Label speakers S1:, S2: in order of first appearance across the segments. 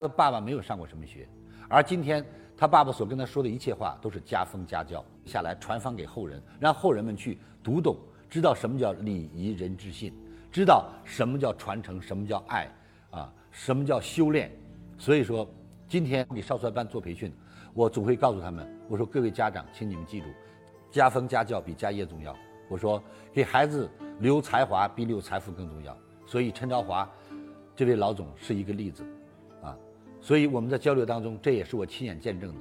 S1: 他爸爸没有上过什么学，而今天他爸爸所跟他说的一切话都是家风家教下来传放给后人，让后人们去读懂，知道什么叫礼仪人之信，知道什么叫传承，什么叫爱，啊，什么叫修炼。所以说，今天给少帅班做培训，我总会告诉他们，我说各位家长，请你们记住，家风家教比家业重要。我说给孩子留才华比留财富更重要。所以陈朝华这位老总是一个例子。所以我们在交流当中，这也是我亲眼见证的。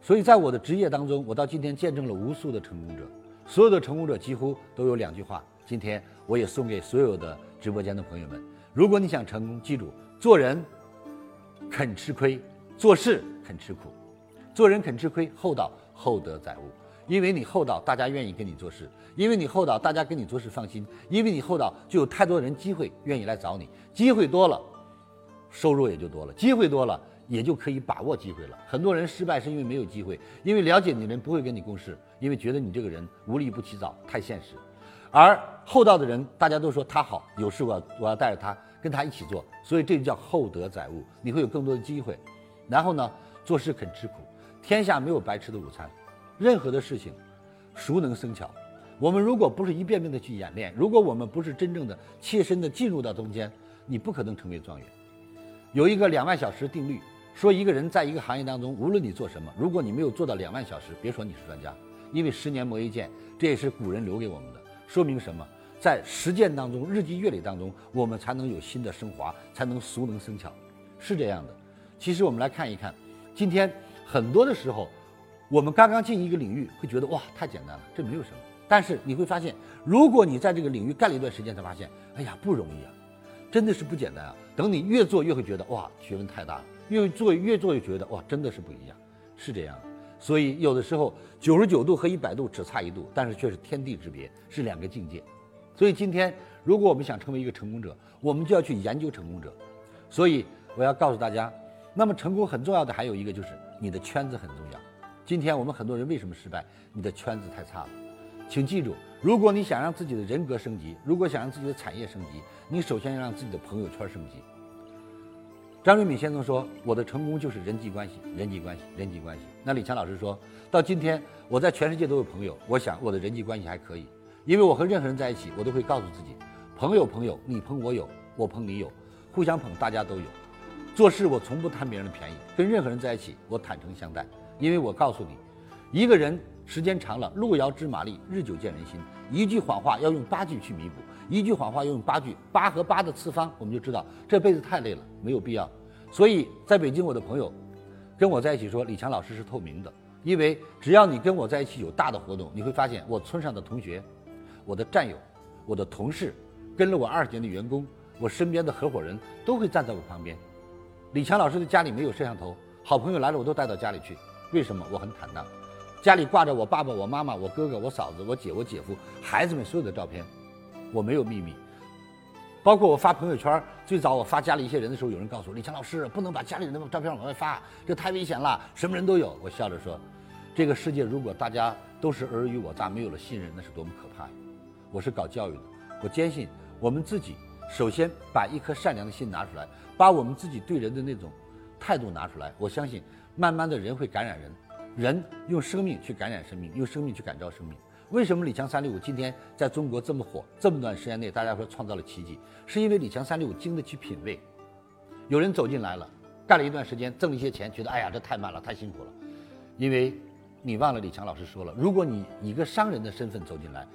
S1: 所以在我的职业当中，我到今天见证了无数的成功者，所有的成功者几乎都有两句话。今天我也送给所有的直播间的朋友们：如果你想成功，记住做人肯吃亏，做事肯吃苦。做人肯吃亏，厚道厚德载物。因为你厚道，大家愿意跟你做事；因为你厚道，大家跟你做事放心；因为你厚道，就有太多人机会愿意来找你。机会多了。收入也就多了，机会多了，也就可以把握机会了。很多人失败是因为没有机会，因为了解你的人不会跟你共事，因为觉得你这个人无利不起早，太现实。而厚道的人，大家都说他好，有事我要我要带着他，跟他一起做，所以这就叫厚德载物，你会有更多的机会。然后呢，做事肯吃苦，天下没有白吃的午餐，任何的事情，熟能生巧。我们如果不是一遍遍的去演练，如果我们不是真正的切身的进入到中间，你不可能成为状元。有一个两万小时定律，说一个人在一个行业当中，无论你做什么，如果你没有做到两万小时，别说你是专家，因为十年磨一剑，这也是古人留给我们的。说明什么？在实践当中，日积月累当中，我们才能有新的升华，才能熟能生巧，是这样的。其实我们来看一看，今天很多的时候，我们刚刚进一个领域，会觉得哇太简单了，这没有什么。但是你会发现，如果你在这个领域干了一段时间，才发现，哎呀不容易啊。真的是不简单啊！等你越做越会觉得哇，学问太大了；越做越做越觉得哇，真的是不一样，是这样的。所以有的时候九十九度和一百度只差一度，但是却是天地之别，是两个境界。所以今天如果我们想成为一个成功者，我们就要去研究成功者。所以我要告诉大家，那么成功很重要的还有一个就是你的圈子很重要。今天我们很多人为什么失败？你的圈子太差了。请记住，如果你想让自己的人格升级，如果想让自己的产业升级，你首先要让自己的朋友圈升级。张瑞敏先生说：“我的成功就是人际关系，人际关系，人际关系。”那李强老师说到：“今天我在全世界都有朋友，我想我的人际关系还可以，因为我和任何人在一起，我都会告诉自己，朋友朋友，你捧我有，我捧你有，互相捧，大家都有。做事我从不贪别人的便宜，跟任何人在一起，我坦诚相待，因为我告诉你，一个人。”时间长了，路遥知马力，日久见人心。一句谎话要用八句去弥补，一句谎话要用八句，八和八的次方，我们就知道这辈子太累了，没有必要。所以在北京，我的朋友跟我在一起说，李强老师是透明的，因为只要你跟我在一起有大的活动，你会发现我村上的同学、我的战友、我的同事，跟了我二十年的员工，我身边的合伙人都会站在我旁边。李强老师的家里没有摄像头，好朋友来了我都带到家里去，为什么？我很坦荡。家里挂着我爸爸、我妈妈、我哥哥、我嫂子、我姐、我姐夫、孩子们所有的照片，我没有秘密。包括我发朋友圈，最早我发家里一些人的时候，有人告诉我：“李强老师不能把家里人的照片往外发，这太危险了，什么人都有。”我笑着说：“这个世界如果大家都是尔虞我诈，没有了信任，那是多么可怕呀！”我是搞教育的，我坚信我们自己首先把一颗善良的心拿出来，把我们自己对人的那种态度拿出来，我相信慢慢的人会感染人。人用生命去感染生命，用生命去感召生命。为什么李强三六五今天在中国这么火？这么短时间内，大家说创造了奇迹，是因为李强三六五经得起品味。有人走进来了，干了一段时间，挣了一些钱，觉得哎呀，这太慢了，太辛苦了。因为，你忘了李强老师说了，如果你以一个商人的身份走进来，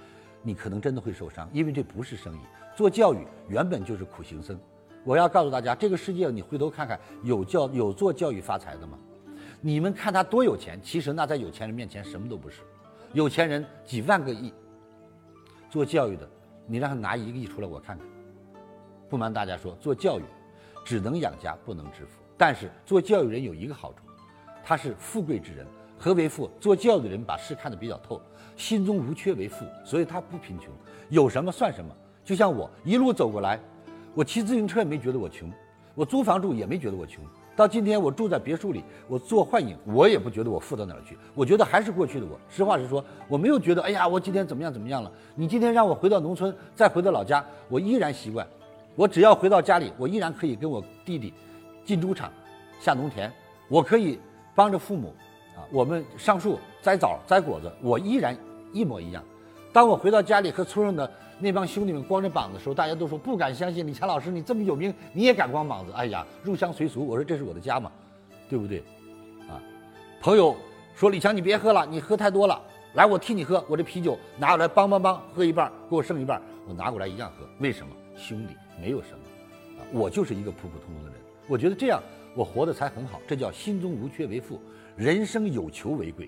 S1: 你可能真的会受伤，因为这不是生意。做教育原本就是苦行僧。我要告诉大家，这个世界你回头看看，有教有做教育发财的吗？你们看他多有钱，其实那在有钱人面前什么都不是。有钱人几万个亿，做教育的，你让他拿一个亿出来，我看看。不瞒大家说，做教育只能养家，不能致富。但是做教育人有一个好处，他是富贵之人。何为富？做教育的人把事看得比较透，心中无缺为富，所以他不贫穷，有什么算什么。就像我一路走过来，我骑自行车也没觉得我穷，我租房住也没觉得我穷。到今天，我住在别墅里，我做幻影，我也不觉得我富到哪儿去。我觉得还是过去的我。实话实说，我没有觉得，哎呀，我今天怎么样怎么样了。你今天让我回到农村，再回到老家，我依然习惯。我只要回到家里，我依然可以跟我弟弟进猪场，下农田，我可以帮着父母啊，我们上树摘枣摘果子，我依然一模一样。当我回到家里和村上的那帮兄弟们光着膀子的时候，大家都说不敢相信李强老师你这么有名，你也敢光膀子？哎呀，入乡随俗。我说这是我的家嘛，对不对？啊，朋友说李强你别喝了，你喝太多了。来，我替你喝，我这啤酒拿过来，梆梆梆，喝一半，给我剩一半，我拿过来一样喝。为什么？兄弟，没有什么，啊，我就是一个普普通通的人。我觉得这样我活得才很好，这叫心中无缺为富，人生有求为贵。